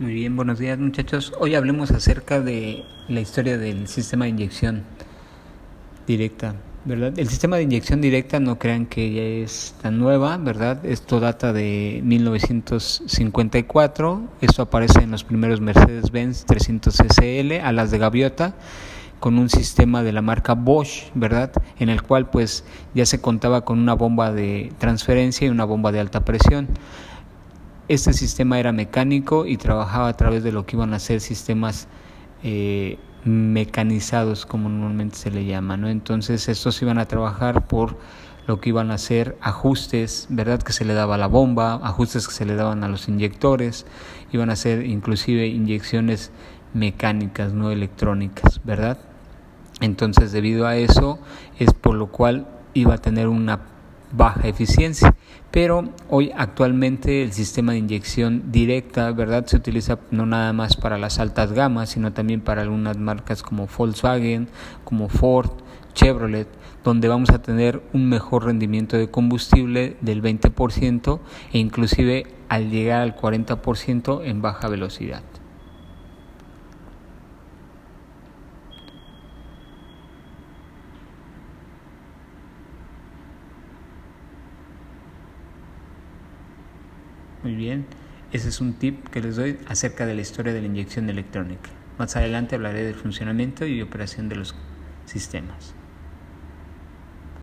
Muy bien, buenos días muchachos. Hoy hablemos acerca de la historia del sistema de inyección directa, ¿verdad? El sistema de inyección directa no crean que ya es tan nueva, ¿verdad? Esto data de 1954, esto aparece en los primeros Mercedes-Benz 300 SL a las de gaviota con un sistema de la marca Bosch, ¿verdad? En el cual pues ya se contaba con una bomba de transferencia y una bomba de alta presión. Este sistema era mecánico y trabajaba a través de lo que iban a ser sistemas eh, mecanizados, como normalmente se le llama, ¿no? Entonces estos iban a trabajar por lo que iban a ser ajustes, ¿verdad? Que se le daba a la bomba, ajustes que se le daban a los inyectores, iban a ser inclusive inyecciones mecánicas, no electrónicas, ¿verdad? Entonces debido a eso es por lo cual iba a tener una baja eficiencia. Pero hoy actualmente el sistema de inyección directa, ¿verdad? Se utiliza no nada más para las altas gamas, sino también para algunas marcas como Volkswagen, como Ford, Chevrolet, donde vamos a tener un mejor rendimiento de combustible del 20% e inclusive al llegar al 40% en baja velocidad. Muy bien, ese es un tip que les doy acerca de la historia de la inyección electrónica. Más adelante hablaré del funcionamiento y operación de los sistemas.